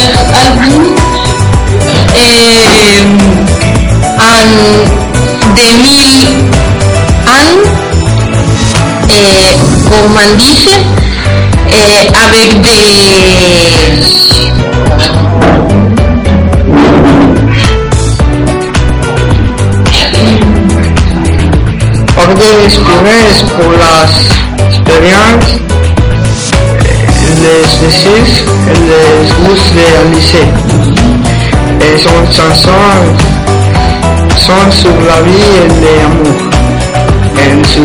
eh, de Mil An eh, dice eh, avec des A expériences por las experiencias, les spécifs et les gousses des lycée. Et son chanson sont sur la vie et l'amour. Et sur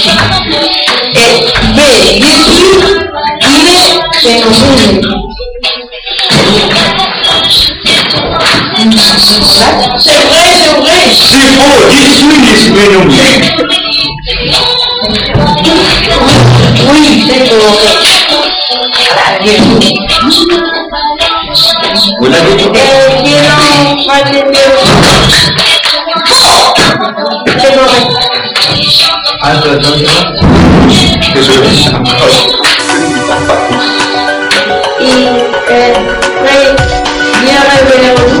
isso Virgil, Guinness, Xenofunde. Seu rei, seu rei. Se for isso, isso, meu é eu quero fazer meu done that? Because me,